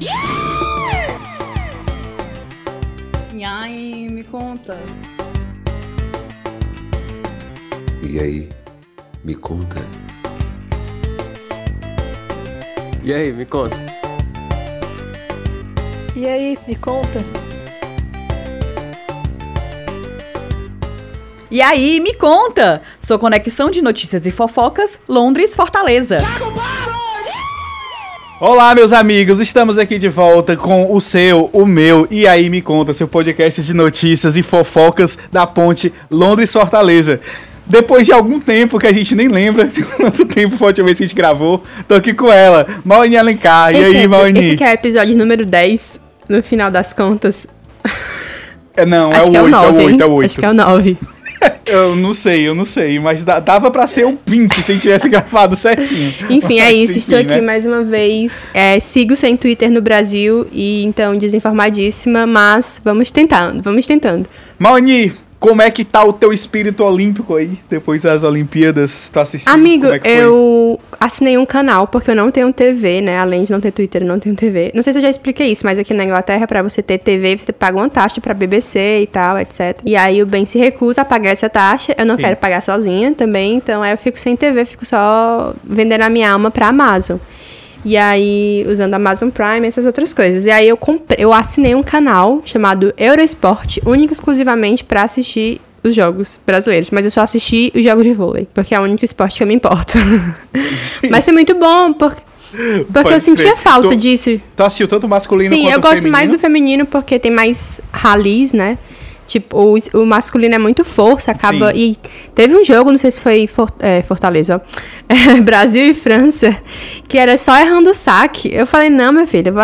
E aí, me conta. E aí, me conta. E aí, me conta. E aí, me conta. E aí, me conta! Sua conexão de notícias e fofocas, Londres, Fortaleza. Olá, meus amigos, estamos aqui de volta com o seu, o meu e aí me conta, seu podcast de notícias e fofocas da ponte Londres-Fortaleza. Depois de algum tempo que a gente nem lembra de quanto tempo foi a última vez que a gente gravou, tô aqui com ela, Maoni Alencar. E aí, Maoni? Esse que é o episódio número 10, no final das contas. É, não, Acho é o que é o 8, 9, é o 8, hein? é o 8. Acho que é o 9. Eu não sei, eu não sei, mas dava pra ser um 20 se a gente tivesse gravado certinho. Enfim, é Mas, isso. Estou enfim, aqui né? mais uma vez. É, sigo sem Twitter no Brasil e então desinformadíssima, mas vamos tentando, vamos tentando. Maoni, como é que tá o teu espírito olímpico aí, depois das Olimpíadas? Tá assistindo? Amigo, é eu assinei um canal porque eu não tenho TV, né? Além de não ter Twitter, eu não tenho TV. Não sei se eu já expliquei isso, mas aqui na Inglaterra, pra você ter TV, você paga uma taxa pra BBC e tal, etc. E aí o Ben se recusa a pagar essa taxa. Eu não Sim. quero pagar sozinha também, então aí eu fico sem TV, fico só vendendo a minha alma pra Amazon. E aí, usando a Amazon Prime, essas outras coisas. E aí eu comprei, eu assinei um canal chamado Eurosport, único e exclusivamente pra assistir os jogos brasileiros. Mas eu só assisti os jogos de vôlei, porque é o único esporte que eu me importo. Mas foi muito bom, porque, porque Pode eu sentia falta Tu- disso. Tu assistiu tanto o masculino Sim, quanto eu o gosto feminino? mais do feminino porque tem mais ralis, né? Tipo, o, o masculino é muito força, acaba. Sim. E teve um jogo, não sei se foi For- é, Fortaleza. É, Brasil e França, que era só errando o saque. Eu falei, não, minha filha, eu vou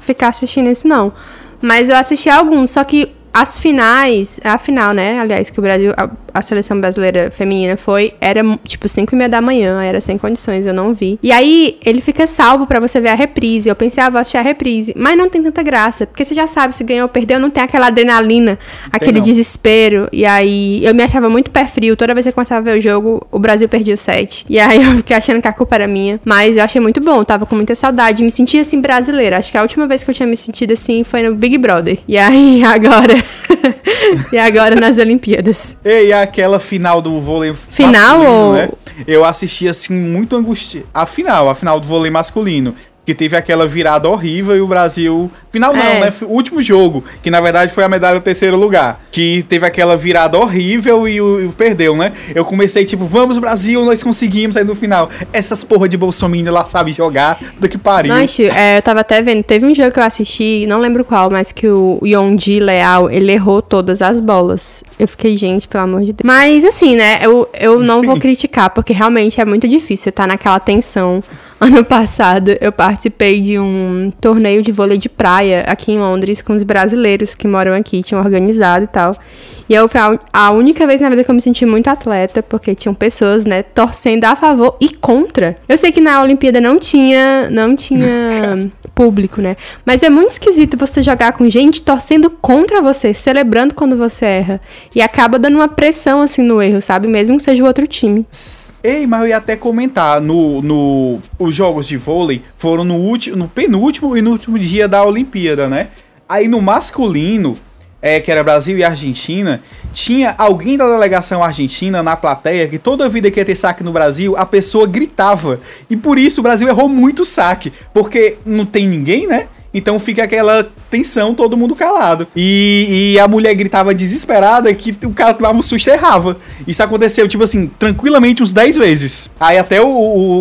ficar assistindo isso não. Mas eu assisti alguns, só que as finais, a final, né? Aliás, que o Brasil, a, a seleção brasileira feminina foi, era tipo 5 e meia da manhã, era sem condições, eu não vi. E aí, ele fica salvo pra você ver a reprise. Eu pensei, ah, vou assistir a reprise. Mas não tem tanta graça, porque você já sabe se ganhou ou perdeu, não tem aquela adrenalina, aquele não. desespero. E aí, eu me achava muito pé frio. Toda vez que eu começava a ver o jogo, o Brasil perdia o set. E aí, eu fiquei achando que a culpa era minha. Mas eu achei muito bom, tava com muita saudade. Me sentia assim brasileira. Acho que a última vez que eu tinha me sentido assim foi no Big Brother. E aí, agora. e agora nas Olimpíadas. E aquela final do vôlei Final masculino, ou- né? Eu assisti assim muito angustiado. A final, a final do vôlei masculino. Que teve aquela virada horrível e o Brasil. Final não, É. né? O último jogo, que na verdade foi a medalha do terceiro lugar. Que teve aquela virada horrível e o, e perdeu, né? Eu comecei tipo, vamos Brasil, nós conseguimos. Aí no final, essas porra de Bolsonaro lá sabe jogar, do que pariu. Mas, é, eu tava até vendo, teve um jogo que eu assisti, não lembro qual, mas que o Yondi Leal, ele errou todas as bolas. Eu fiquei, gente, pelo amor de Deus. Mas, assim, né, eu, eu não vou criticar, porque realmente é muito difícil estar naquela tensão. Ano passado, eu participei de um torneio de vôlei de praia aqui em Londres com os brasileiros que moram aqui, tinham organizado e tal. E eu, foi a- a única vez na vida que eu me senti muito atleta, porque tinham pessoas, né, torcendo a favor e contra. Eu sei que na Olimpíada não tinha, não tinha público, né? Mas é muito esquisito você jogar com gente torcendo contra você, celebrando quando você erra. E acaba dando uma pressão, assim, no erro, sabe? Mesmo que seja o outro time. Ei, mas eu ia até comentar, no, no, os jogos de vôlei foram no, último, no penúltimo e no último dia da Olimpíada, né? Aí no masculino, é, que era Brasil e Argentina, tinha alguém da delegação argentina na plateia que toda vida que ia ter saque no Brasil, a pessoa gritava. E por isso o Brasil errou muito saque, porque não tem ninguém, né? Então fica aquela tensão, todo mundo calado. E, e a mulher gritava desesperada que o cara tomava um susto e errava. Isso aconteceu, tipo assim, tranquilamente uns 10 vezes. Aí até o,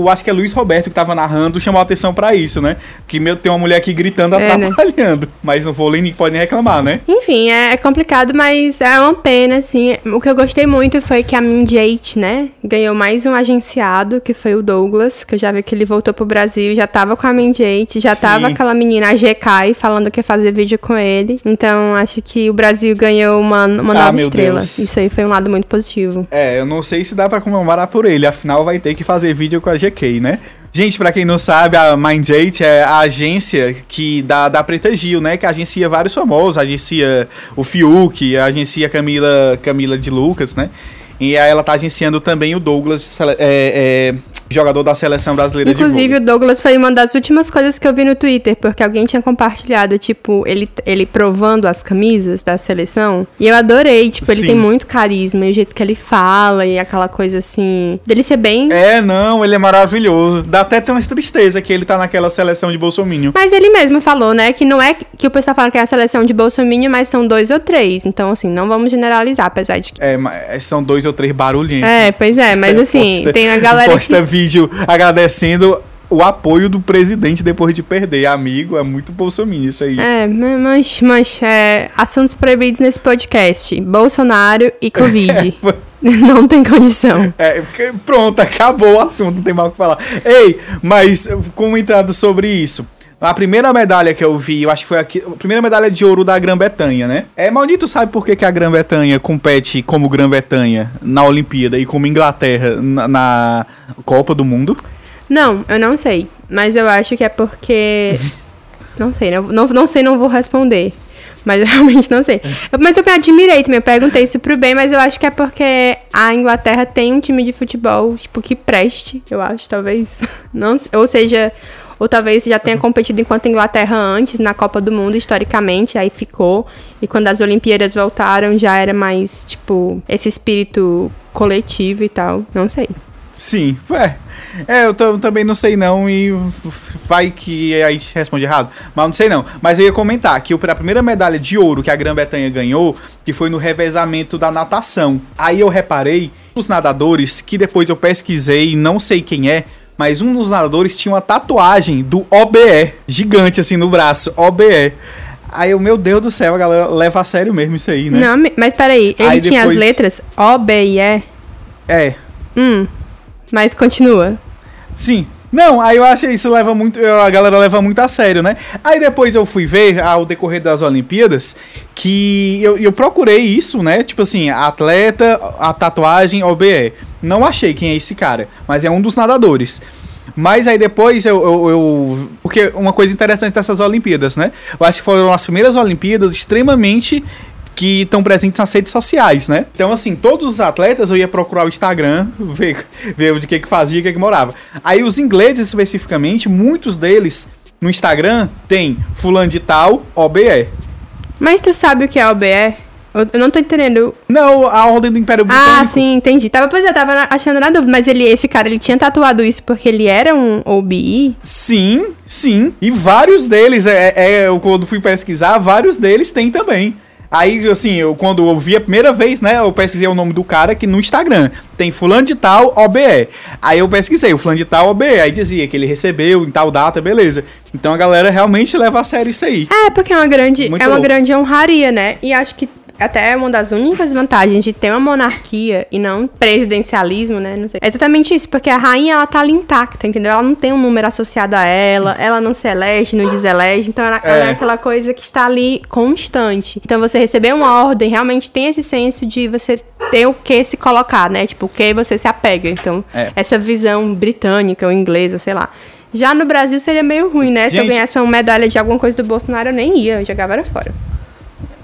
o- acho que é Luiz Roberto que tava narrando, chamou a atenção pra isso, né? Que meu, tem uma mulher aqui gritando, É, né? atrapalhando. Mas no vôlei ninguém pode nem reclamar, né? Enfim, é, é complicado, mas é uma pena, assim. O que eu gostei muito foi que a Minjate, né, ganhou mais um agenciado, que foi o Douglas, que eu já vi que ele voltou pro Brasil, já tava com a Minjate, já Sim. tava aquela menina, a GK, falando que ia fazer vídeo com ele. Então, acho que o Brasil ganhou uma, uma Ah, nova estrela. Deus. Isso aí foi um lado muito positivo. É, eu não sei se dá pra comemorar por ele, afinal vai ter que fazer vídeo com a GK, né? Gente, pra quem não sabe, a Mind8 é a agência que da, da Preta Gil, né? Que agencia vários famosos, agencia o Fiuk, agencia a Camila, Camila de Lucas, né? E aí ela tá agenciando também o Douglas, é, é, jogador da seleção brasileira Inclusive, o Douglas foi uma das últimas coisas que eu vi no Twitter, porque alguém tinha compartilhado, tipo, ele, ele provando as camisas da seleção. E eu adorei, tipo, ele Sim. tem muito carisma, e o jeito que ele fala, e aquela coisa assim. Dele ser bem. É, não, ele é maravilhoso. Dá até ter uma tristeza que ele tá naquela seleção de Bolsonaro. Mas ele mesmo falou, né, que não é que o pessoal fala que é a seleção de Bolsonaro, mas são dois ou três. Então, assim, não vamos generalizar, apesar de que. É, mas são dois ou três barulhentos. É, pois é, mas assim, Posta- tem a galera que. Vídeo agradecendo o apoio do presidente depois de perder. Amigo, é muito Bolsonaro isso aí. É, mas, mas é, assuntos proibidos nesse podcast: Bolsonaro e Covid. não tem condição. É, pronto, acabou o assunto, não tem mais o que falar. Ei, mas comentando sobre isso. A primeira medalha que eu vi, eu acho que foi aqui, a primeira medalha de ouro da Grã-Bretanha, né? É, Maldito sabe por que, que a Grã-Bretanha compete como Grã-Bretanha na Olimpíada e como Inglaterra na, na Copa do Mundo? Não, eu não sei. Mas eu acho que é porque. não sei, não, não, não sei, não vou responder. Mas eu realmente não sei. Eu- Mas eu me admirei também, eu perguntei isso pro bem, mas eu acho que é porque a Inglaterra tem um time de futebol, tipo, que preste, eu acho, talvez. Não, ou seja, ou talvez já tenha competido enquanto Inglaterra antes na Copa do Mundo, historicamente, aí ficou. E quando as Olimpíadas voltaram, já era mais, tipo, esse espírito coletivo e tal. Não sei. Sim, é. É, eu, ta- eu também não sei não e vai que a gente responde errado, mas não sei não. Mas eu ia comentar que a primeira medalha de ouro que a Grã-Bretanha ganhou, que foi no revezamento da natação. Aí eu reparei os nadadores, que depois eu pesquisei não sei quem é, mas um dos nadadores tinha uma tatuagem do OBE, gigante assim no braço, OBE. Aí eu, meu Deus do céu, a galera leva a sério mesmo isso aí, né? Não, mas peraí, ele Aí tinha as depois- letras O, B e E. É, Hum. Mas continua. Sim. Não, aí eu acho que isso leva muito. A galera leva muito a sério, né? Aí depois eu fui ver ao decorrer das Olimpíadas que eu, eu procurei isso, né? Tipo assim, atleta, a tatuagem, OBE. Não achei quem é esse cara, mas é um dos nadadores. Mas aí depois eu, eu, eu- Porque uma coisa interessante dessas Olimpíadas, né? Eu acho que foram as primeiras Olimpíadas extremamente que estão presentes nas redes sociais, né? Então, assim, todos os atletas eu ia procurar o Instagram, ver, ver de que que fazia, o que que morava. Aí os ingleses especificamente, muitos deles no Instagram tem fulano de tal, OBE. Mas tu sabe o que é OBE? Eu eu não tô entendendo. Não, a ordem do Império Britânico. Ah, sim, entendi. Tava, pois é, tava achando na dúvida. Mas ele, esse cara, ele tinha tatuado isso porque ele era um OBI? Sim, sim. E vários deles, é, é, eu quando fui pesquisar, vários deles tem também. Aí, assim, eu, quando eu vi a primeira vez, né, eu pesquisei o nome do cara aqui no Instagram. Tem fulano de tal, OBE. Aí eu pesquisei, o fulano de tal, OBE. Aí dizia que ele recebeu em tal data, beleza. Então a galera realmente leva a sério isso aí. É, porque é uma grande, Muito é uma louco. grande honraria, né? E acho que até é uma das únicas vantagens de ter uma monarquia e não presidencialismo, né? Não sei. É exatamente isso, porque a rainha, ela tá ali intacta, entendeu? Ela não tem um número associado a ela, ela não se elege, não deselege, então ela, ela é É. aquela coisa que está ali constante. Então você receber uma ordem realmente tem esse senso de você ter o que se colocar, né? Tipo, o que você se apega. Então, É. essa visão britânica ou inglesa, sei lá. Já no Brasil seria meio ruim, né? Se eu Gente- ganhasse uma medalha de alguma coisa do Bolsonaro, eu nem ia, eu jogava era fora.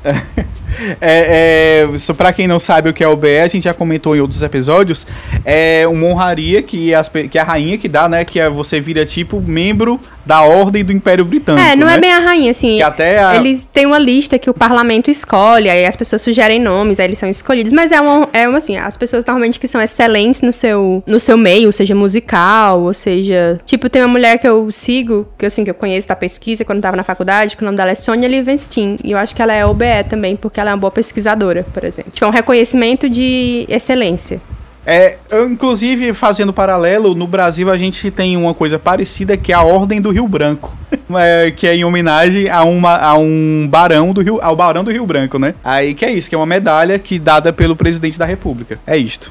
É, é, só pra quem não sabe o que é o BE, a gente já comentou em outros episódios. É uma honraria que, as que a rainha que dá, né? Que é você vira tipo membro da ordem do Império Britânico. É, não né? é bem a rainha, assim. Que até a- Eles têm uma lista que o parlamento escolhe, aí as pessoas sugerem nomes, aí eles são escolhidos. Mas é uma, é uma assim, as pessoas normalmente que são excelentes no seu, no seu meio, seja musical, ou seja. Tipo, tem uma mulher que eu sigo, que assim, que eu conheço da pesquisa quando eu tava na faculdade, que o nome dela é Sônia Livenstein. E eu acho que ela é OBE também, porque ela é uma boa pesquisadora, por exemplo. Tipo, é um reconhecimento de excelência. É, eu, inclusive, fazendo paralelo, no Brasil a gente tem uma coisa parecida que é a Ordem do Rio Branco. É, que é em homenagem a, uma, a um barão do Rio, ao barão do Rio Branco, né? Aí que é isso, que é uma medalha que dada pelo presidente da República. É isto.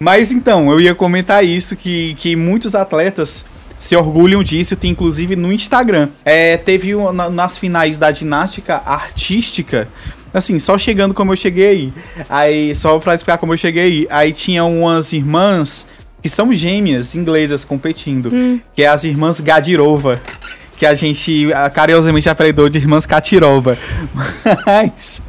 Mas então, eu ia comentar isso, que, que muitos atletas se orgulham disso, tem inclusive no Instagram. É, teve na- nas finais da ginástica artística, assim, só chegando como eu cheguei aí. Só pra explicar como eu cheguei aí. Tinha umas irmãs que são gêmeas inglesas competindo, que é as irmãs Gadirova. Que a gente carinhosamente apelidou de irmãs Catirova. Mas.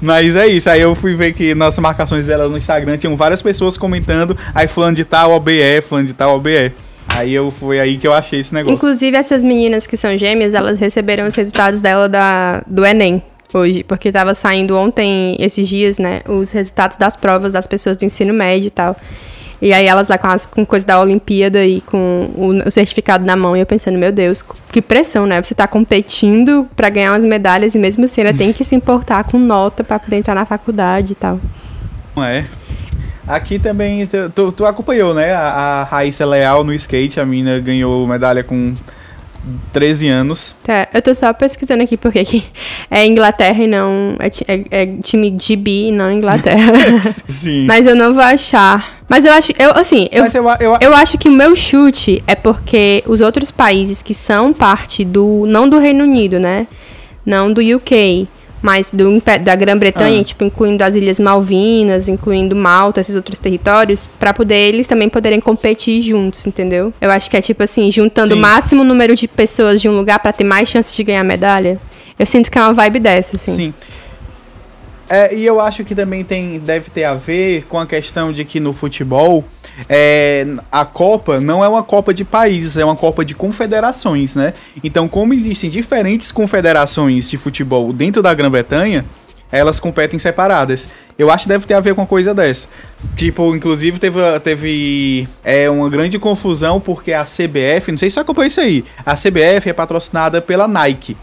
Mas é isso, aí eu fui ver que nas marcações delas no Instagram tinham várias pessoas comentando, aí fulano de tal, OBE, fulano de tal, OBE. Aí eu foi aí que eu achei esse negócio. Inclusive, essas meninas que são gêmeas, elas receberam os resultados dela da, do Enem hoje, porque tava saindo ontem, esses dias, né, os resultados das provas das pessoas do ensino médio e tal. E aí elas lá com, as, com coisa da Olimpíada e com o, o certificado na mão, e eu pensando, meu Deus, que pressão, né? Você tá competindo pra ganhar umas medalhas e mesmo assim ainda tem que se importar com nota pra poder entrar na faculdade e tal. Não é. Aqui também, tu, tu acompanhou, né? A, a Raíssa Leal no skate, a mina ganhou medalha com 13 anos. Tá, eu tô só pesquisando aqui porque é Inglaterra e não. É, é- é time GB e não Inglaterra. Sim. Mas eu não vou achar. Mas eu acho. Eu, assim, eu, Mas eu, eu, eu acho que o meu chute é porque os outros países que são parte do. Não do Reino Unido, né? Não do UK. Mas do, da Grã-Bretanha, Ah. tipo, incluindo as Ilhas Malvinas, incluindo Malta, esses outros territórios, pra poder eles também poderem competir juntos, entendeu? Eu acho que é tipo assim, juntando o Sim. máximo número de pessoas de um lugar pra ter mais chances de ganhar medalha. Eu sinto que é uma vibe dessa, assim. Sim. É, e eu acho que também tem, deve ter a ver com a questão de que no futebol é, a Copa não é uma Copa de países, é uma Copa de confederações, né? Então, como existem diferentes confederações de futebol dentro da Grã-Bretanha, elas competem separadas. Eu acho que deve ter a ver com uma coisa dessa. Tipo, inclusive teve, teve é, uma grande confusão porque a CBF, não sei se você acompanhou isso aí, a CBF é patrocinada pela Nike.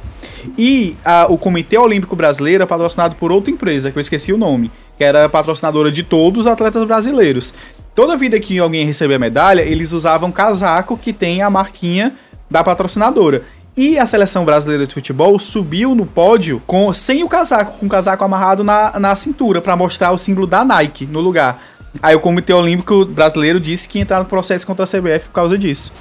E a- o Comitê Olímpico Brasileiro é patrocinado por outra empresa, que eu esqueci o nome, que era patrocinadora de todos os atletas brasileiros. Toda vida que alguém recebia medalha, eles usavam casaco que tem a marquinha da patrocinadora. E a seleção brasileira de futebol subiu no pódio com sem o casaco, com o casaco amarrado na, na cintura, para mostrar o símbolo da Nike no lugar. Aí o Comitê Olímpico Brasileiro disse que ia entrar no processo contra a CBF por causa disso.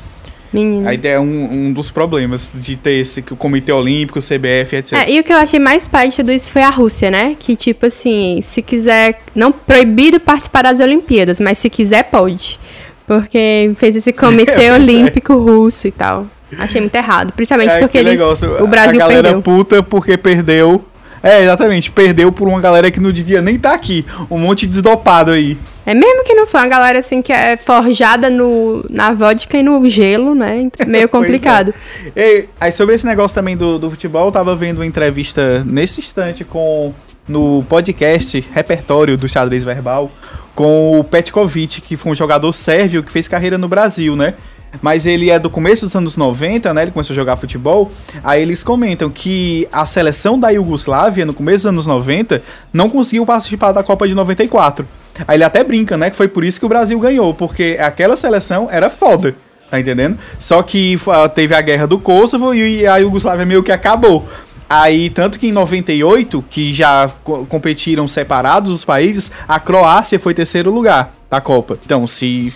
Menino. Aí é um, um dos problemas de ter esse o Comitê Olímpico, o CBF, etc. É, e o que eu achei mais pai de tudo isso foi a Rússia, né? Que, tipo assim, se quiser. Não proibido participar das Olimpíadas, mas se quiser, pode. Porque fez esse comitê Pois é. olímpico russo e tal. Achei muito errado. Principalmente porque aquele eles, negócio, o Brasil a galera perdeu. puta porque perdeu. É, exatamente, perdeu por uma galera que não devia nem estar aqui. Um monte de desdopado aí. É mesmo que não foi uma galera assim que é forjada no, na vodka e no gelo, né? Meio é. complicado. E, aí, sobre esse negócio também do, do futebol, eu tava vendo uma entrevista nesse instante com no podcast Repertório do Xadrez Verbal com o Petkovic, que foi um jogador sérvio que fez carreira no Brasil, né? Mas ele é do começo dos anos 90, né? Ele começou a jogar futebol. Aí eles comentam que a seleção da Iugoslávia, no começo dos anos 90, não conseguiu participar da Copa de 94. Aí ele até brinca, né? Que foi por isso que o Brasil ganhou, porque aquela seleção era foda. Tá entendendo? Só que fa- teve a guerra do Kosovo e a Iugoslávia meio que acabou. Aí, tanto que em 98, que já co- competiram separados os países, a Croácia foi terceiro lugar da Copa. Então, se,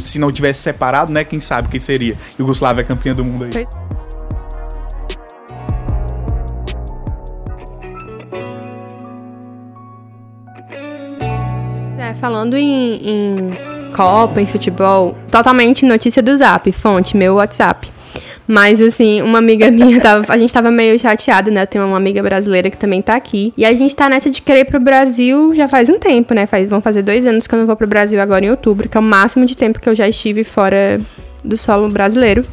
se não tivesse separado, né, quem sabe quem seria? Iugoslávia campeã do mundo aí. Foi. É, falando em, em Copa, em futebol, totalmente notícia do Zap, fonte, meu WhatsApp. Mas, assim, uma amiga minha, tava, a gente tava meio chateada, né? Tem uma amiga brasileira que também tá aqui. E a gente tá nessa de querer ir pro Brasil já faz um tempo, né? Faz, vão fazer dois anos que eu não vou pro Brasil agora em outubro, que é o máximo de tempo que eu já estive fora do solo brasileiro.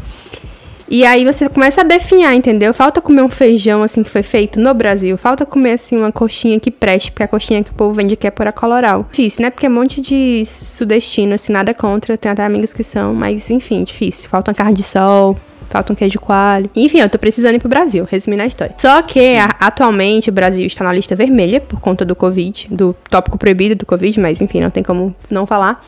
E aí você começa a definhar, entendeu? Falta comer um feijão assim que foi feito no Brasil. Falta comer assim uma coxinha que preste, porque a coxinha que o povo vende aqui é pura coloral. Difícil, né? Porque é um monte de sudestino, assim, nada contra. Tem até amigos que são, mas enfim, difícil. Falta uma carne de sol. Falta um queijo coalho. Enfim, eu tô precisando ir pro Brasil, resumindo a história. Só que a- atualmente o Brasil está na lista vermelha por conta do Covid, do tópico proibido do Covid, mas enfim, não tem como não falar.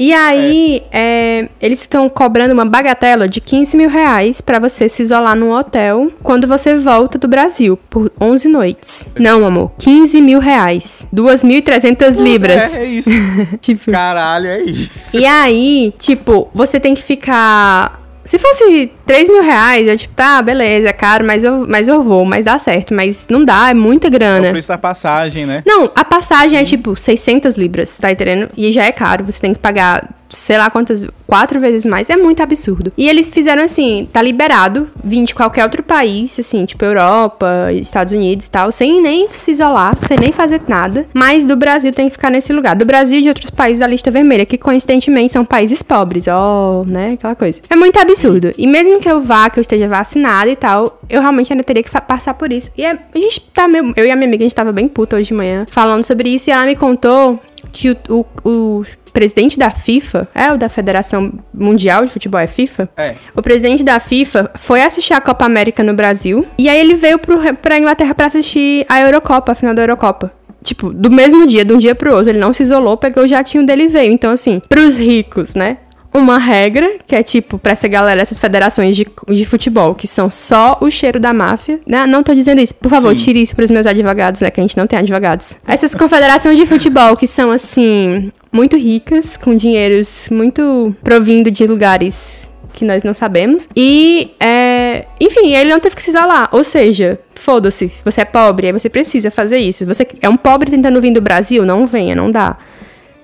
E aí, é, eles estão cobrando uma bagatela de 15 mil reais pra você se isolar num hotel quando você volta do Brasil por 11 noites. Não, amor, 15 mil reais. 2.300 libras. É, é isso. Tipo, Caralho, é isso. e aí, tipo, você tem que ficar. Se fosse 3 mil reais, eu tipo, tá, beleza, é caro, mas eu, mas eu vou, mas dá certo. Mas não dá, é muita É o grana. preço da passagem, né? Não, a passagem é tipo 600 libras, tá entendendo? E já é caro, você tem que pagar sei lá quantas, quatro vezes mais. É muito absurdo. E eles fizeram assim, tá liberado vir de qualquer outro país, assim, tipo Europa, Estados Unidos e tal, sem nem se isolar, sem nem fazer nada. Mas do Brasil tem que ficar nesse lugar. Do Brasil e de outros países da lista vermelha, que coincidentemente são países pobres, ó, né, aquela coisa. É muito absurdo. E mesmo que eu vá, que eu esteja vacinada e tal, eu realmente ainda teria que passar por isso. E é- a gente tá meio, eu e a minha amiga, a gente tava bem puta hoje de manhã, falando sobre isso, e ela me contou que o, o, o presidente da FIFA, é o da Federação Mundial de Futebol, é FIFA? É. O presidente da FIFA foi assistir a Copa América no Brasil. E aí ele veio pro, pra Inglaterra pra assistir a Eurocopa, a final da Eurocopa. Tipo, do mesmo dia, de um dia pro outro. Ele não se isolou, pegou o jatinho dele e veio. Então, assim, pros ricos, né? Uma regra, que é tipo, pra essa galera, essas federações de, de futebol, que são só o cheiro da máfia. Né? Não tô dizendo isso. Por favor, Sim. tire isso pros meus advogados, né? Que a gente não tem advogados. Essas confederações de futebol que são, assim, muito ricas, com dinheiros muito provindo de lugares que nós não sabemos. E, é, enfim, ele não teve que se isolar. Ou seja, foda-se, se você é pobre, aí você precisa fazer isso. Você é um pobre tentando vir do Brasil, não venha, não dá.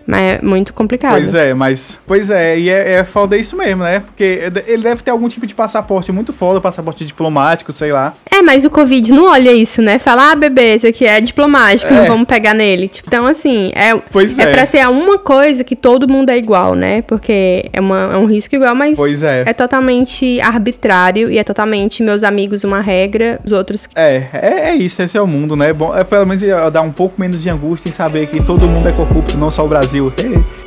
Mas é muito complicado. Pois é, mas. Pois é, e é, é foda isso mesmo, né? Porque ele deve ter algum tipo de passaporte muito foda, passaporte diplomático, sei lá. É, mas o Covid não olha isso, né? Fala, ah, bebê, esse aqui é diplomático, É. não vamos pegar nele. Tipo, então, assim, é, Pois é, é. pra ser uma coisa que todo mundo é igual, né? Porque é, uma- é um risco igual, mas Pois é. totalmente arbitrário e é totalmente meus amigos uma regra, os outros. É, é, é isso, esse é o mundo, né? Bom, é pelo menos é, dar um pouco menos de angústia em saber que todo mundo é corrupto, não só o Brasil.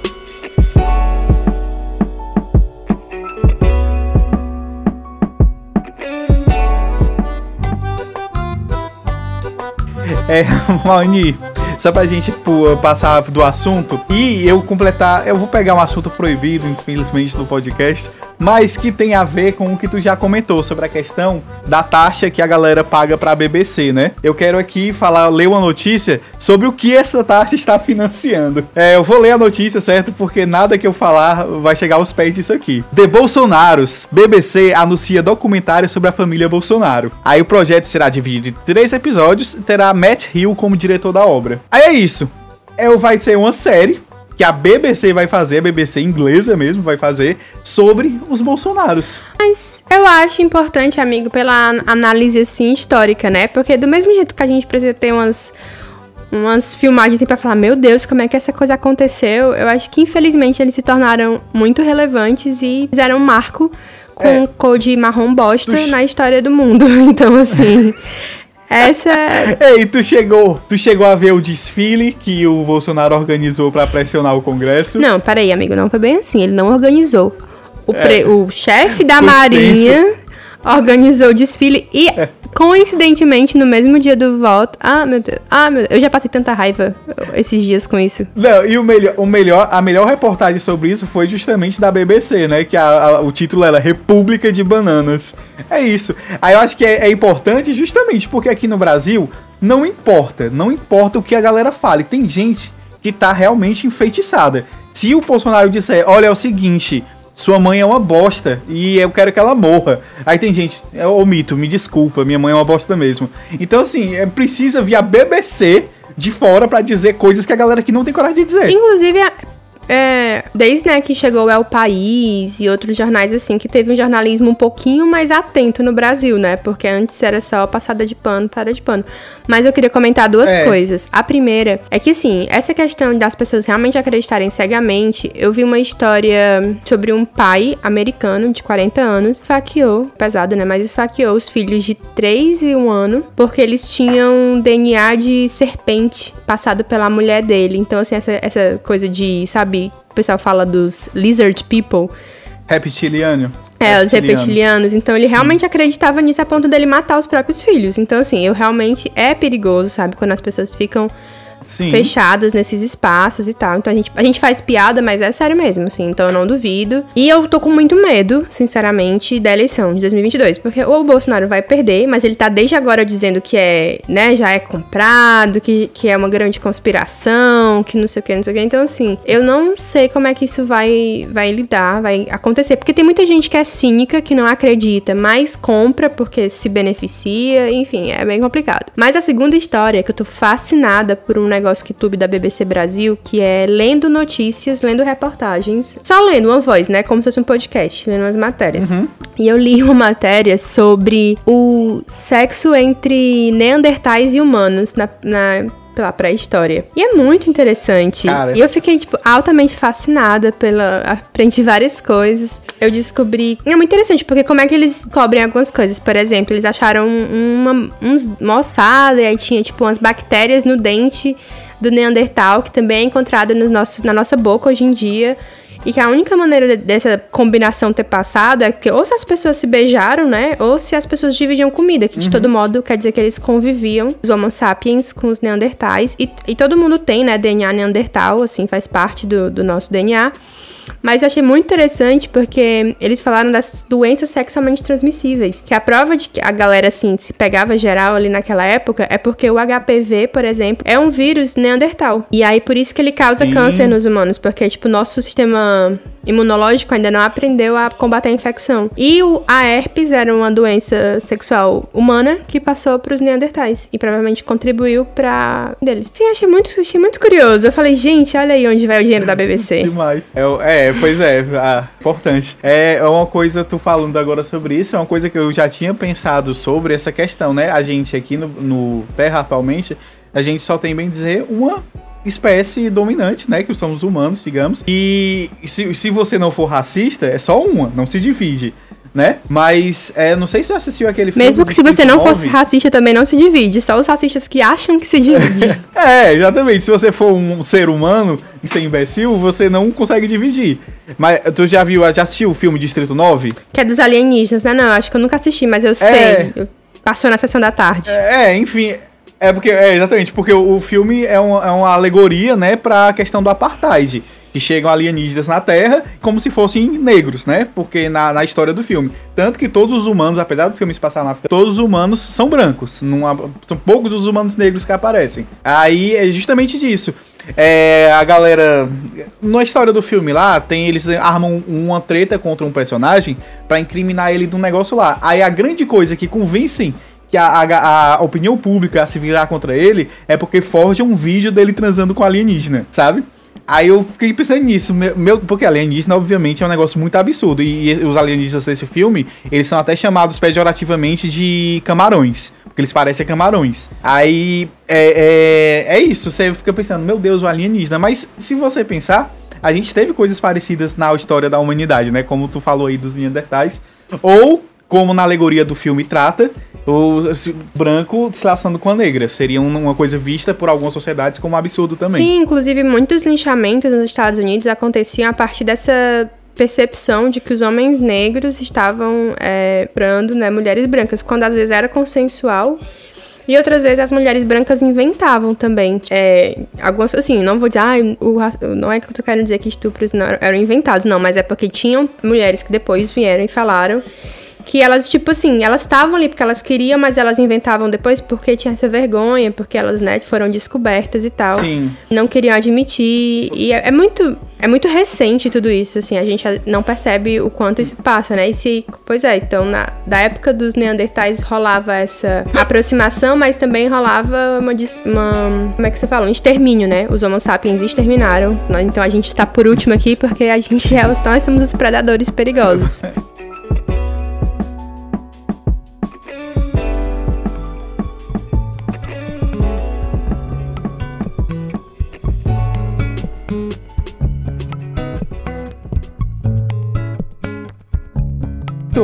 É. É, Mauni, só pra gente pô, passar do assunto e eu completar, eu vou pegar um assunto proibido, infelizmente, no podcast, mas que tem a ver com o que tu já comentou sobre a questão da taxa que a galera paga pra BBC, né? Eu quero aqui falar, ler uma notícia sobre o que essa taxa está financiando. É, eu vou ler a notícia, certo? Porque nada que eu falar vai chegar aos pés disso aqui. The Bolsonaros, BBC anuncia documentário sobre a família Bolsonaro. Aí o projeto será dividido em três episódios e terá Matt Hill como diretor da obra. Aí é isso. É, vai ser uma série que a BBC vai fazer, a BBC inglesa mesmo vai fazer, sobre os Bolsonaros. Mas eu acho importante, amigo, pela an- análise assim histórica, né? Porque do mesmo jeito que a gente precisa ter umas umas filmagens assim pra falar, meu Deus, como é que essa coisa aconteceu? Eu acho que infelizmente eles se tornaram muito relevantes e fizeram um marco com É. um code marrom bosta Tu- na história do mundo. Então, assim, essa é Ei, tu chegou, tu chegou a ver o desfile que o Bolsonaro organizou pra pressionar o Congresso? Não, peraí, amigo, não foi bem assim. Ele não organizou. O, pre- É. o chefe da Marinha organizou o desfile e, coincidentemente, no mesmo dia do voto. Ah, meu Deus. Ah, meu Deus. Eu já passei tanta raiva esses dias com isso. Não, e o melhor, o melhor, a melhor reportagem sobre isso foi justamente da BBC, né? Que a- a- o título era República de Bananas. É isso. Aí eu acho que é, é importante justamente porque aqui no Brasil não importa, não importa o que a galera fale. Tem gente que tá realmente enfeitiçada. Se o Bolsonaro disser, olha, é o seguinte, sua mãe é uma bosta e eu quero que ela morra. Aí tem gente, é o mito, me desculpa, minha mãe é uma bosta mesmo. Então, assim, é, precisa vir a BBC de fora pra dizer coisas que a galera aqui não tem coragem de dizer. Inclusive, é, desde né, que chegou É o País e outros jornais assim, que teve um jornalismo um pouquinho mais atento no Brasil, né? Porque antes era só passada de pano, para de pano. Mas eu queria comentar duas É. coisas. A primeira é que, assim, essa questão das pessoas realmente acreditarem cegamente, eu vi uma história sobre um pai americano de 40 anos, esfaqueou, pesado, né? Mas esfaqueou os filhos de 3 e 1 ano, porque eles tinham DNA de serpente passado pela mulher dele. Então, assim, essa, essa coisa de, sabe, o pessoal fala dos lizard people. Reptiliano. É, os reptilianos. Então ele realmente acreditava nisso a ponto dele matar os próprios filhos. Então, assim, eu realmente é perigoso, sabe? Quando as pessoas ficam Sim. fechadas nesses espaços e tal. Então a gente, a gente faz piada, mas é sério mesmo, assim. Então eu não duvido. E eu tô com muito medo, sinceramente, da eleição de 2022. Porque o Bolsonaro vai perder, mas ele tá desde agora dizendo que é, né, já é comprado, que, que é uma grande conspiração, que não sei o que, não sei o que. Então, assim, eu não sei como é que isso vai, vai lidar, vai acontecer. Porque tem muita gente que é cínica, que não acredita, mas compra porque se beneficia, enfim, é bem complicado. Mas a segunda história, que eu tô fascinada por um negócio que tube da BBC Brasil, que é lendo notícias, lendo reportagens. Só lendo uma voz, né? Como se fosse um podcast, lendo umas matérias. E eu li uma matéria sobre o sexo entre neandertais e humanos na, na pela pré-história. E é muito interessante. Cara. E eu fiquei, tipo, altamente fascinada pela. Aprendi várias coisas. Eu descobri. É muito interessante, porque como é que eles cobrem algumas coisas? Por exemplo, eles acharam uma, uns, uma ossada e aí tinha, tipo, umas bactérias no dente do Neandertal, que também é encontrado nos nossos, na nossa boca hoje em dia. E que a única maneira de- dessa combinação ter passado é que ou se as pessoas se beijaram, né? Ou se as pessoas dividiam comida, que de todo modo quer dizer que eles conviviam, os Homo sapiens com os Neandertais. E, e todo mundo tem, né, DNA Neandertal, assim, faz parte do, do nosso DNA. Mas eu achei muito interessante porque eles falaram das doenças sexualmente transmissíveis. Que a prova de que a galera, assim, se pegava geral ali naquela época é porque o HPV, por exemplo, é um vírus neandertal. E aí, por isso que ele causa Sim. câncer nos humanos. Porque, tipo, nosso sistema imunológico ainda não aprendeu a combater a infecção. E o, a herpes era uma doença sexual humana que passou pros neandertais. E provavelmente contribuiu pra deles. Enfim, achei muito, achei muito curioso. Eu falei, gente, olha aí onde vai o dinheiro da BBC. Demais. É, é, pois é, ah, importante. É é uma coisa, tu falando agora sobre isso, é uma coisa que eu já tinha pensado sobre essa questão, né? A gente aqui no, no Terra atualmente, a gente só tem, bem dizer, uma espécie dominante, né? Que são os humanos, digamos. E se, se você não for racista, é só uma, não se divide. Né? Mas é, não sei se você assistiu aquele filme. Mesmo que se você não 9. fosse racista, também não se divide. Só os racistas que acham que se divide. É, exatamente. Se você for um ser humano e ser imbecil, você não consegue dividir. Mas tu já viu, já assistiu o filme Distrito 9? que é dos alienígenas, né? Não, acho que eu nunca assisti, mas eu sei. Eu- Passou na sessão da tarde. É, enfim. É porque, é, exatamente, porque o, filme é, um- é uma alegoria, né, pra questão do apartheid. Que chegam alienígenas na Terra como se fossem negros, né? Porque na, na história do filme. Tanto que todos os humanos, apesar do filme se passar na África, todos os humanos são brancos. Há- são poucos dos humanos negros que aparecem. Aí é justamente disso. É, a galera. Na história do filme lá, tem eles armam uma treta contra um personagem pra incriminar ele de um negócio lá. Aí a grande coisa que convencem que a, a- a opinião pública se virar contra ele é porque forja um vídeo dele transando com alienígena, sabe? Aí eu fiquei pensando nisso, meu- porque alienígena, obviamente, é um negócio muito absurdo. E, e os alienígenas desse filme, eles são até chamados pejorativamente de camarões. Porque eles parecem camarões. Aí é, é, é isso, você fica pensando, meu Deus, o alienígena. Mas se você pensar, a gente teve coisas parecidas na história da humanidade, né? Como tu falou aí dos Neandertais. Ou, como na alegoria do filme trata, o branco se laçando com a negra. Seria um- uma coisa vista por algumas sociedades como um absurdo também. Sim, inclusive muitos linchamentos nos Estados Unidos aconteciam a partir dessa percepção de que os homens negros estavam é, brando, né, mulheres brancas, quando às vezes era consensual. E outras vezes as mulheres brancas inventavam também. É, algumas, assim, não vou dizer, ah, o, não é que eu tô querendo dizer que estupros não eram inventados, não, mas é porque tinham mulheres que depois vieram e falaram que elas, tipo assim, elas estavam ali porque elas queriam, mas elas inventavam depois porque tinha essa vergonha, porque elas, né, foram descobertas e tal. Sim. Não queriam admitir. E é, é muito. É muito recente tudo isso, assim, a gente não percebe o quanto isso passa, né? E se, pois é, então, na, da época dos Neandertais rolava essa aproximação, mas também rolava uma, uma como é que você fala? Um extermínio, né? Os Homo sapiens exterminaram. Então a gente está por último aqui porque a gente é nós somos os predadores perigosos.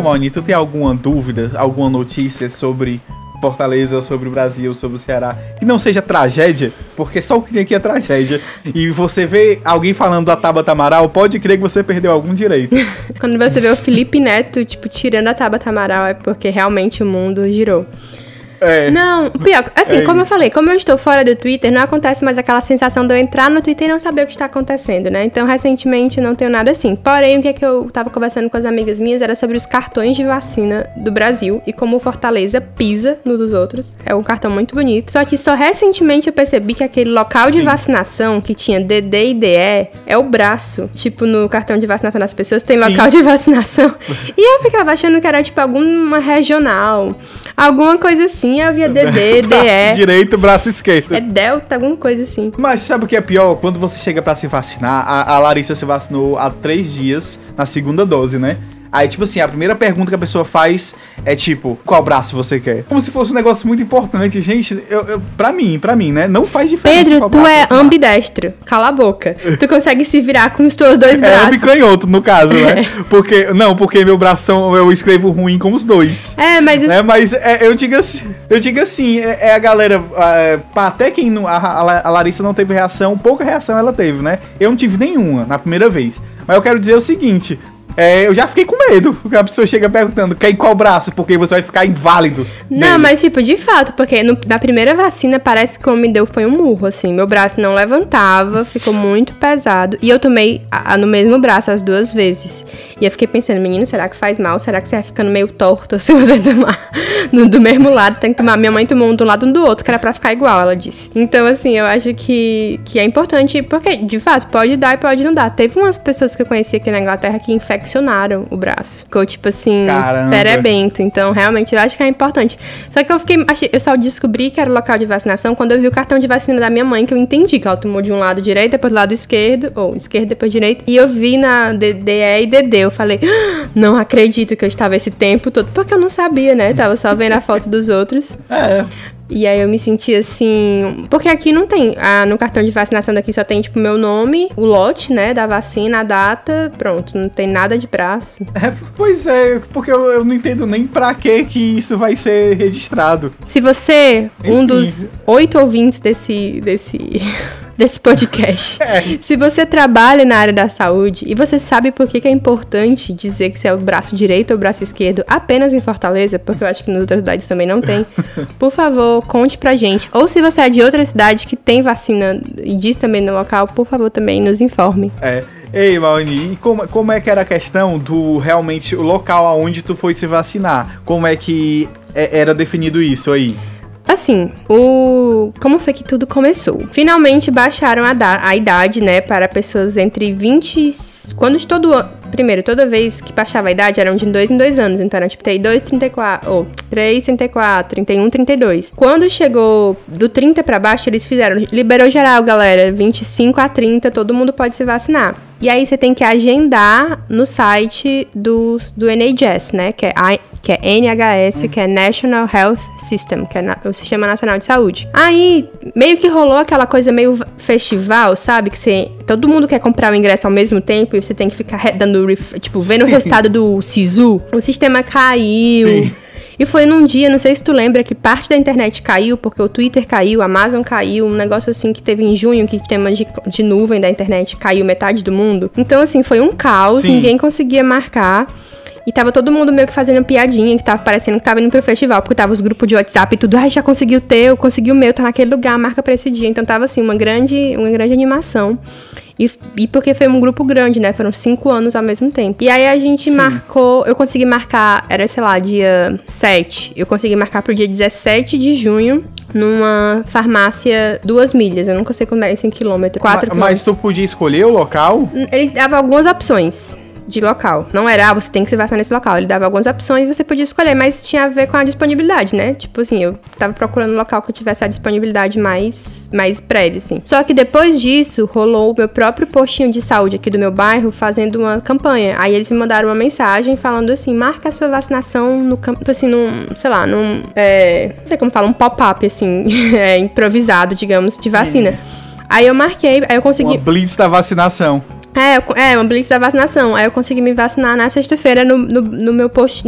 Mauni, tu tem alguma dúvida, alguma notícia sobre Fortaleza, sobre o Brasil, sobre o Ceará, que não seja tragédia? Porque só o que tem aqui é tragédia. E você vê alguém falando da Tabata Amaral, pode crer que você perdeu algum direito. Quando você vê o Felipe Neto, tipo, tirando a Tabata Amaral, é porque realmente o mundo girou. É. Não, pior, assim, É como eu isso. falei, como eu estou fora do Twitter, não acontece mais aquela sensação de eu entrar no Twitter e não saber o que está acontecendo, né? Então, recentemente, não tenho nada assim. Porém, o que é que eu tava conversando com as amigas minhas era sobre os cartões de vacina do Brasil e como o Fortaleza pisa no dos outros. É um cartão muito bonito. Só que só recentemente eu percebi que aquele local de Sim. vacinação que tinha DD e DE é o braço. Tipo, no cartão de vacinação das pessoas tem Sim. local de vacinação. E eu ficava achando que era, tipo, alguma regional. Alguma coisa assim. Eu via DD, DE. direito, braço esquerdo. É Delta, alguma coisa assim. Mas sabe o que é pior? Quando você chega pra se vacinar, a, a Larissa se vacinou há três dias na segunda dose, né? Aí, tipo assim, a primeira pergunta que a pessoa faz é tipo, qual braço você quer? Como se fosse um negócio muito importante. Gente, eu, eu, pra mim, pra mim, né? Não faz diferença Pedro, tu é ambidestro. Cala a boca. Tu consegue se virar com os teus dois É braços. ambicanhoto, no caso, né? Porque, não, porque meu braço são, eu escrevo ruim com os dois. É, mas né? assim, Mas é, eu digo assim, eu digo assim, é, é a galera, é, até quem não, a- a Larissa não teve reação, pouca reação ela teve, né? Eu não tive nenhuma na primeira vez. Mas eu quero dizer o seguinte, é, eu já fiquei com medo, porque a pessoa chega perguntando, quer em qual braço? Porque você vai ficar inválido. Não, mas tipo, de fato, porque no- na primeira vacina parece que o me deu foi um murro, assim. Meu braço não levantava, ficou muito pesado. E eu tomei a- a- no mesmo braço as duas vezes. E eu fiquei pensando, menino, será que faz mal? Será que você vai ficando meio torto se você tomar no- do mesmo lado? Tem que tomar. Minha mãe tomou um do lado um do outro, que era pra ficar igual, ela disse. Então, assim, eu acho que, que é importante, porque, de fato, pode dar e pode não dar. Teve umas pessoas que eu conheci aqui na Inglaterra que infeccionaram o braço. Ficou, tipo assim, Caramba. perebento. Então, realmente, eu acho que é importante. Só que eu fiquei. eu só descobri que era o local de vacinação quando eu vi o cartão de vacina da minha mãe, que eu entendi que ela tomou de um lado direito, depois do lado esquerdo, ou esquerdo, depois direito. E eu vi na DE e DD. Eu falei, "Ah, não acredito que eu estava esse tempo todo. Porque eu não sabia, né? Tava só vendo a foto dos outros. É, E aí eu me senti assim. Porque aqui não tem. Ah, no cartão de vacinação daqui só tem, tipo, meu nome, o lote, né? Da vacina, a data. Pronto, não tem nada de braço. é, pois é, porque eu, eu não entendo nem pra que que isso vai ser registrado. Se você, um Enfim. dos oito ouvintes desse, desse, desse podcast, É. se você trabalha na área da saúde e você sabe por que, que é importante dizer que você é o braço direito ou o braço esquerdo apenas em Fortaleza, porque eu acho que nas outras cidades também não tem, por favor, conte pra gente. Ou se você é de outra cidade que tem vacina e diz também no local, por favor, também nos informe. É. Ei, Mauni, e como, como é que era a questão do realmente o local aonde tu foi se vacinar? Como é que é- era definido isso aí? Assim, o como foi que tudo começou? Finalmente baixaram a, da- a idade, né, para pessoas entre 20 e- quando todo primeiro, toda vez que baixava a idade eram de dois em dois anos, então era tipo 32, 34, ou 3, 34, 31, 32. Quando chegou do 30 pra baixo, eles fizeram liberou geral, galera, 25 a 30, todo mundo pode se vacinar. E aí você tem que agendar no site do, do NHS, né? Que é, que é NHS, que é National Health System, que é na- o Sistema Nacional de Saúde. Aí, meio que rolou aquela coisa meio festival, sabe? Que você, todo mundo quer comprar o ingresso ao mesmo tempo e você tem que ficar dando, tipo, vendo o resultado do SISU. O sistema caiu. Sim. E foi num dia, não sei se tu lembra, que parte da internet caiu, porque o Twitter caiu, a Amazon caiu, um negócio assim que teve em junho, que tema de, de nuvem da internet caiu metade do mundo. Então, assim, foi um caos, Sim. ninguém conseguia marcar. E tava todo mundo meio que fazendo piadinha, que tava parecendo que tava indo pro festival, porque tava os grupos de WhatsApp e tudo, ai, já consegui o teu, consegui o meu, tá naquele lugar, marca pra esse dia. Então tava assim, uma grande, uma grande animação. E, e porque foi um grupo grande, né? Foram cinco anos ao mesmo tempo. E aí a gente Sim. marcou, eu consegui marcar, era, sei lá, dia 7. Eu consegui marcar pro dia 17 de junho, numa farmácia duas milhas. Eu nunca sei como é isso em quilômetro. Quatro Ma- Mas tu podia escolher o local? ele dava algumas opções de local. Não era, ah, você tem que se vacinar nesse local. Ele dava algumas opções e você podia escolher, mas tinha a ver com a disponibilidade, né? Tipo assim, eu tava procurando um local que eu tivesse a disponibilidade mais, mais breve, assim. Só que depois disso, rolou o meu próprio postinho de saúde aqui do meu bairro fazendo uma campanha. Aí eles me mandaram uma mensagem falando assim, marca a sua vacinação no campo, assim, num, sei lá, num, é, não sei como fala, um pop-up, assim, é, improvisado, digamos, de vacina. Aí eu marquei, aí eu consegui... Uma blitz da vacinação. É, é, uma blitz da vacinação. Aí eu consegui me vacinar na sexta-feira no, no, no meu post.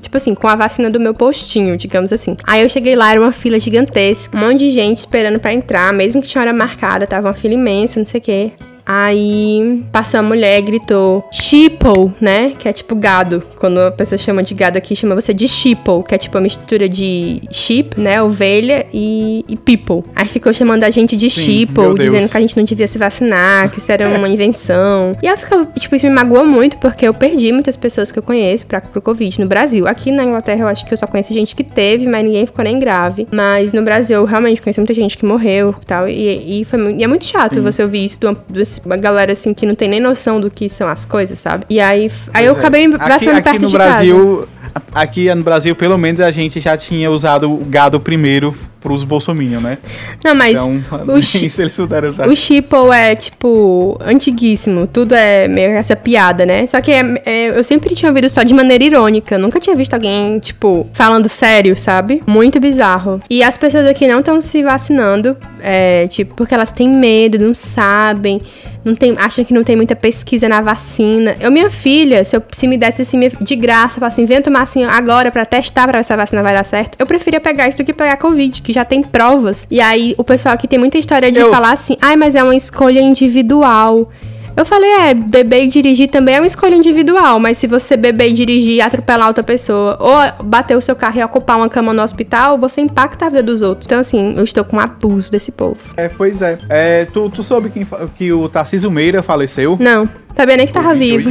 tipo assim, com a vacina do meu postinho, digamos assim. Aí eu cheguei lá, era uma fila gigantesca, um monte de gente esperando pra entrar, mesmo que tinha hora marcada, tava uma fila imensa, não sei o quê. Aí passou a mulher e gritou sheeple, né? Que é tipo gado. Quando a pessoa chama de gado aqui, chama você de sheeple, que é tipo a mistura de sheep, né? Ovelha e, e people. Aí ficou chamando a gente de Sim, sheeple, Deus. dizendo que a gente não devia se vacinar, que isso era uma invenção. E eu ficava, tipo, isso me magoou muito, porque eu perdi muitas pessoas que eu conheço pra, pro Covid no Brasil. Aqui na Inglaterra eu acho que eu só conheci gente que teve, mas ninguém ficou nem grave. Mas no Brasil eu realmente conheci muita gente que morreu e tal. E, e, foi, e é muito chato você ouvir isso de uma, de uma galera assim que não tem nem noção do que são as coisas, sabe? E aí, aí eu é. acabei me aqui, vacinando aqui perto no de casa. Brasil, aqui no Brasil, pelo menos a gente já tinha usado o gado primeiro pros bolsominion, né? Não, mas Então, o chi- isso eles puderam usar. O Sheeple é, tipo, antiguíssimo. Tudo é meio essa piada, né? Só que é- é- eu sempre tinha ouvido só de maneira irônica. Nunca tinha visto alguém, tipo, falando sério, sabe? Muito bizarro. E as pessoas aqui não estão se vacinando, é, tipo, porque elas têm medo, não sabem. Não tem, acham que não tem muita pesquisa na vacina. Eu, minha filha, se, eu, se me desse assim, de graça, assim, vem tomar assim agora pra testar pra ver se a vacina vai dar certo, eu preferia pegar isso do que pegar Covid, que já tem provas. E aí, o pessoal aqui tem muita história de Eu- falar assim, ai, mas é uma escolha individual. Eu falei, é, beber e dirigir também é uma escolha individual, mas se você beber e dirigir e atropelar outra pessoa, ou bater o seu carro e ocupar uma cama no hospital, você impacta a vida dos outros. Então, assim, eu estou com um abuso desse povo. É, pois é. É, tu, tu soube quem, que o Tarcísio Meira faleceu? Não, sabia nem que tava vivo.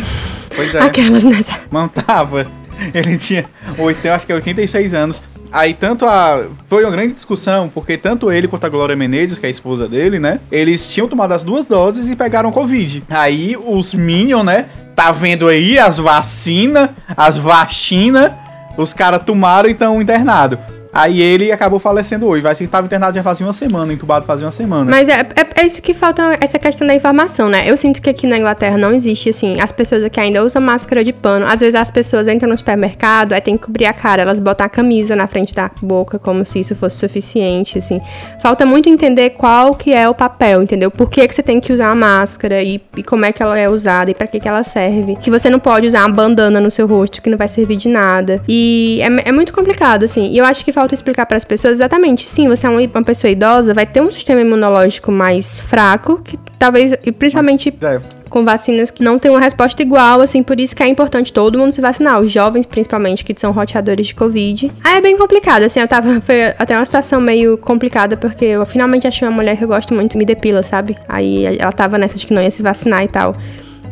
Pois é. Aquelas nessa. Não tava. Ele tinha, oito, eu acho que é 86 anos. Aí tanto a. Foi uma grande discussão, porque tanto ele quanto a Glória Menezes, que é a esposa dele, né? Eles tinham tomado as duas doses e pegaram Covid. Aí os Minion, né? Tá vendo aí as vacinas, as vacinas, os caras tomaram e estão internados. Aí ele acabou falecendo hoje. Vai que tava internado já fazia uma semana, entubado fazia uma semana. Mas é, é, é isso que falta, essa questão da informação, né? Eu sinto que aqui na Inglaterra não existe, assim, as pessoas aqui ainda usam máscara de pano. Às vezes as pessoas entram no supermercado, aí tem que cobrir a cara, elas botam a camisa na frente da boca, como se isso fosse suficiente, assim. Falta muito entender qual que é o papel, entendeu? Por que, que você tem que usar a máscara e, e como é que ela é usada e pra que, que ela serve. Que você não pode usar uma bandana no seu rosto, que não vai servir de nada. E é, é muito complicado, assim. E eu acho que falta explicar para as pessoas exatamente. Sim, você é uma, uma pessoa idosa, vai ter um sistema imunológico mais fraco, que talvez, e principalmente É. com vacinas que não tem uma resposta igual, assim, por isso que é importante todo mundo se vacinar, os jovens principalmente, que são roteadores de Covid. Aí é bem complicado, assim, eu tava, foi até uma situação meio complicada, porque eu finalmente achei uma mulher que eu gosto muito, me depila, sabe? Aí ela tava nessa de que não ia se vacinar e tal.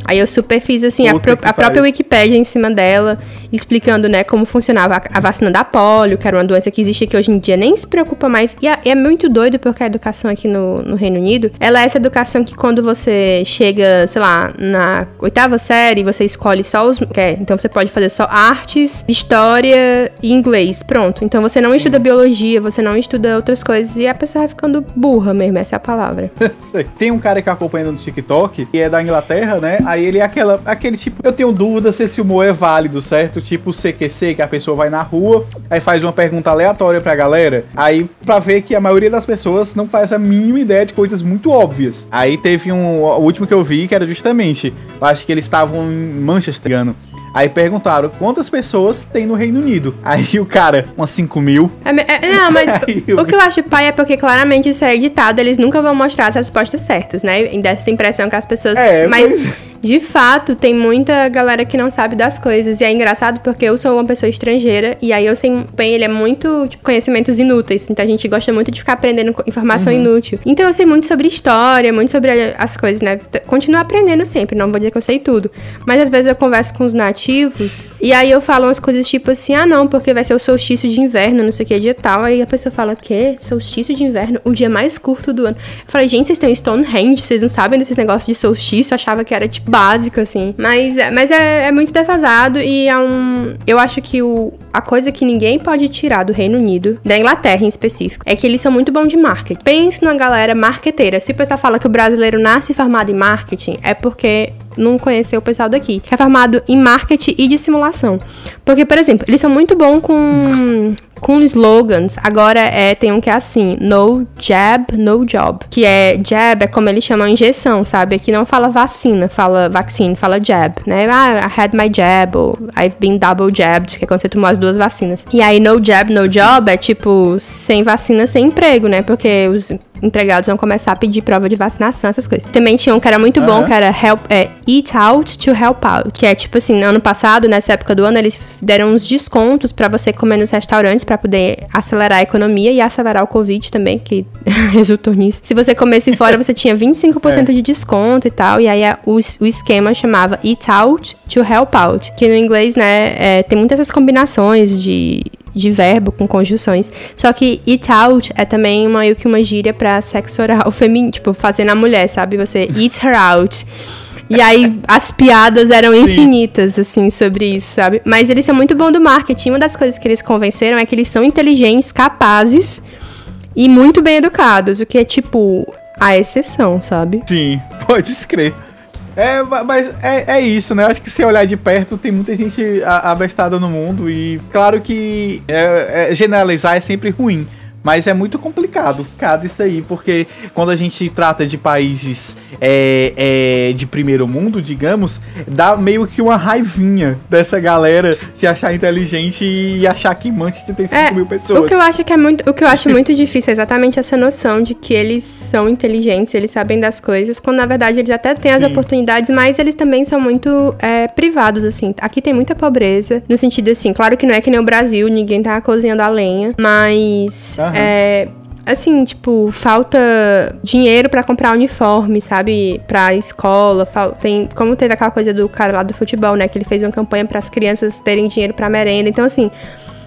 Aí eu super fiz, assim, a, pro- a própria. Wikipédia em cima dela, explicando, né, como funcionava a, a vacina da polio, que era uma doença que existe que hoje em dia nem se preocupa mais. E, a- e é muito doido porque a educação aqui no, no Reino Unido, ela é essa educação que quando você chega, sei lá, na oitava série, você escolhe só os... quer, então você pode fazer só artes, história e inglês, pronto. Então você não estuda biologia, você não estuda outras coisas e a pessoa vai ficando burra mesmo, essa é a palavra. Tem um cara que eu acompanho no TikTok, que é da Inglaterra, né? Aí ele é aquela, aquele tipo, eu tenho dúvida se esse humor é válido, certo? Tipo o CQC, que a pessoa vai na rua, aí faz uma pergunta aleatória pra galera, aí pra ver que a maioria das pessoas não faz a mínima ideia de coisas muito óbvias. Aí teve um, o último que eu vi, que era justamente, eu acho que eles estavam em Manchester, engano. Aí perguntaram quantas pessoas tem no Reino Unido. Aí o cara, umas 5 mil. É é- não, mas eu- o que eu acho pai é porque claramente isso é editado, eles nunca vão mostrar as respostas certas, né? E dá essa impressão que as pessoas. É, mas, pois- de fato, tem muita galera que não sabe das coisas. E é engraçado porque eu sou uma pessoa estrangeira e aí eu sei bem, ele é muito, tipo, conhecimentos inúteis. Então a gente gosta muito de ficar aprendendo informação Uhum. inútil. Então eu sei muito sobre história, muito sobre as coisas, né? Continuo aprendendo sempre, não vou dizer que eu sei tudo. Mas às vezes eu converso com os nativos e aí eu falo umas coisas tipo assim, ah não, porque vai ser o solstício de inverno, não sei o que, dia tal. Aí a pessoa fala, quê? Solstício de inverno? O dia mais curto do ano. Eu falei, gente, vocês têm Stonehenge, vocês não sabem desses negócios de solstício? Eu achava que era, tipo, básico, assim. Mas, é- mas é, é muito defasado e é um... Eu acho que o, a coisa que ninguém pode tirar do Reino Unido, da Inglaterra em específico, é que eles são muito bons de marketing. Pense numa galera marqueteira. Se o pessoal fala que o brasileiro nasce formado em marketing, é porque não conhecer o pessoal daqui, que é formado em marketing e dissimulação. Porque, por exemplo, eles são muito bons com com slogans. Agora é tem um que é assim, no jab, no job, que é jab é como eles chamam injeção, sabe? Aqui não fala vacina, fala vaccine, fala jab, né? Ah, I had my jab ou I've been double jabbed, que é quando você tomou as duas vacinas. E aí no jab, no job é tipo sem vacina, sem emprego, né? Porque os empregados vão começar a pedir prova de vacinação, essas coisas. Também tinha um que era muito uhum. bom, que era help, é, Eat Out to Help Out. Que é tipo assim, ano passado, nessa época do ano, eles deram uns descontos para você comer nos restaurantes para poder acelerar a economia e acelerar o Covid também, que resultou nisso. Se você comesse fora, você tinha 25% é. de desconto e tal. E aí a, o, o esquema chamava Eat Out to Help Out. Que no inglês, né, é, tem muitas essas combinações de de verbo com conjunções. Só que eat out é também uma, que uma gíria pra sexo oral feminino, tipo, fazer na mulher, sabe? Você eat her out. E aí as piadas eram infinitas, Sim. assim, sobre isso, sabe? Mas eles são muito bons do marketing. Uma das coisas que eles convenceram é que eles são inteligentes, capazes e muito bem educados, o que é tipo a exceção, sabe? Sim, pode escrever. É, mas é, é isso, né? Acho que se olhar de perto, tem muita gente abestada no mundo e claro que é, é, generalizar é sempre ruim. Mas é muito complicado, complicado isso aí, porque quando a gente trata de países é, é, de primeiro mundo, digamos, dá meio que uma raivinha dessa galera se achar inteligente e achar que Manchester tem 5 é, mil pessoas. O que eu acho que é muito, o que eu acho muito difícil é exatamente essa noção de que eles são inteligentes, eles sabem das coisas, quando na verdade eles até têm Sim. as oportunidades, mas eles também são muito é, privados, assim. Aqui tem muita pobreza, no sentido assim, claro que não é que nem o Brasil, ninguém tá cozinhando a lenha, mas. É, assim, tipo, falta dinheiro para comprar uniforme, sabe? Pra escola. Tem, como teve aquela coisa do cara lá do futebol, né? Que ele fez uma campanha para as crianças terem dinheiro para merenda. Então, assim.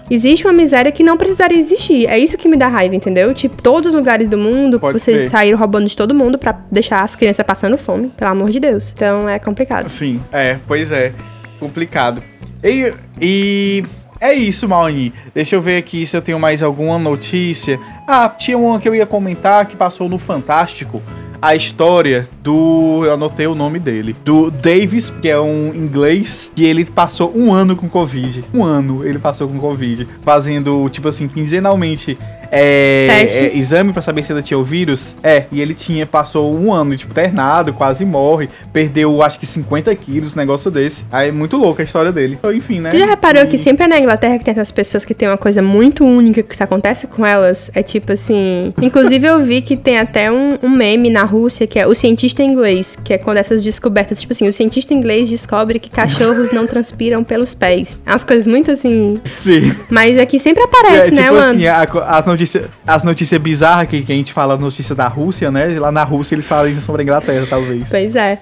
Existe uma miséria que não precisaria existir. É isso que me dá raiva, entendeu? Tipo, todos os lugares do mundo, Pode vocês saíram roubando de todo mundo para deixar as crianças passando fome, pelo amor de Deus. Então é complicado. Sim, é, pois é. Complicado. E, e é isso, Mauni. Deixa eu ver aqui se eu tenho mais alguma notícia. Ah, tinha uma que eu ia comentar que passou no Fantástico. A história do. Eu anotei o nome dele. Do Davis, que é um inglês, que ele passou um ano com Covid. Um ano ele passou com Covid. Fazendo, tipo assim, quinzenalmente é, é, exame para saber se ainda tinha o vírus. É, e ele tinha, passou um ano, tipo, internado, quase morre, perdeu acho que 50 quilos, negócio desse. Aí é muito louco a história dele. Então, enfim, né? Tu já reparou e... que sempre é na Inglaterra que tem essas pessoas que tem uma coisa muito única que acontece com elas? É tipo assim. Inclusive, eu vi que tem até um, um meme na Rússia que é o cientista inglês, que é quando essas descobertas, tipo assim, o cientista inglês descobre que cachorros não transpiram pelos pés. É umas coisas muito assim. Sim. Mas aqui sempre aparece, é, né, tipo mano? Assim, a, a as notícias bizarras que, que a gente fala, notícia da Rússia, né? Lá na Rússia eles falam isso sobre a Inglaterra, talvez. Pois é.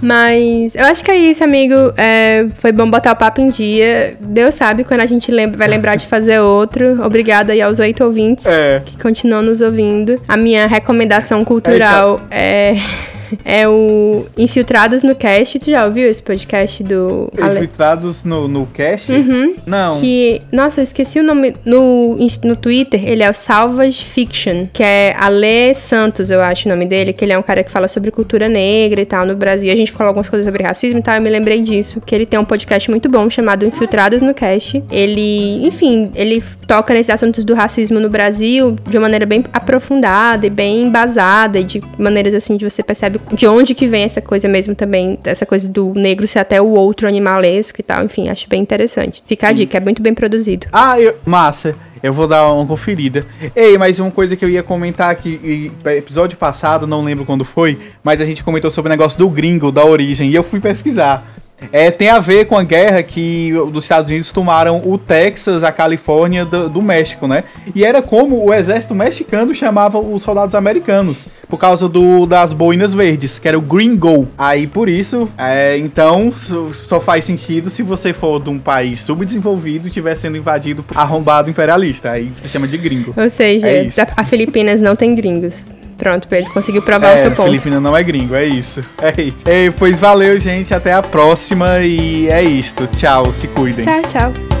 Mas eu acho que é isso, amigo. É, foi bom botar o papo em dia. Deus sabe quando a gente lembra, vai lembrar de fazer outro. Obrigada aí aos oito ouvintes é. que continuam nos ouvindo. A minha recomendação cultural é, é o Infiltrados no Cast. Tu já ouviu esse podcast do. Infiltrados no, no Cast? Uhum. Não. Que. Nossa, eu esqueci o nome. No, no Twitter, ele é o Salvage Fiction, que é Ale Santos, eu acho o nome dele, que ele é um cara que fala sobre cultura negra e tal no Brasil. A gente falou algumas coisas sobre racismo e tal, eu me lembrei disso. Que ele tem um podcast muito bom chamado Infiltrados no Cast. Ele, enfim, ele toca nesses assuntos do racismo no Brasil de uma maneira bem aprofundada e bem embasada, e de maneiras assim de você percebe de onde que vem essa coisa mesmo também, essa coisa do negro ser até o outro animalesco e tal. Enfim, acho bem interessante. Fica Sim. a dica, é muito bem produzido. Ah, eu, massa. Eu vou dar uma conferida. Ei, mas uma coisa que eu ia comentar aqui, episódio passado, não lembro quando foi, mas a gente comentou sobre o negócio do gringo, da origem, e eu fui pesquisar. É, tem a ver com a guerra que os Estados Unidos tomaram o Texas, a Califórnia do, do, México, né? E era como o exército mexicano chamava os soldados americanos, por causa do, das boinas verdes, que era o Green Go. Aí por isso, é, então só faz sentido se você for de um país subdesenvolvido e estiver sendo invadido por arrombado imperialista. Aí você chama de gringo. Ou seja, é a Filipinas não tem gringos. Pronto, ele conseguiu provar é, o seu ponto. Filipina não é gringo, é isso. É isso. Pois valeu, gente. Até a próxima. E é isto. Tchau, se cuidem. Tchau, tchau.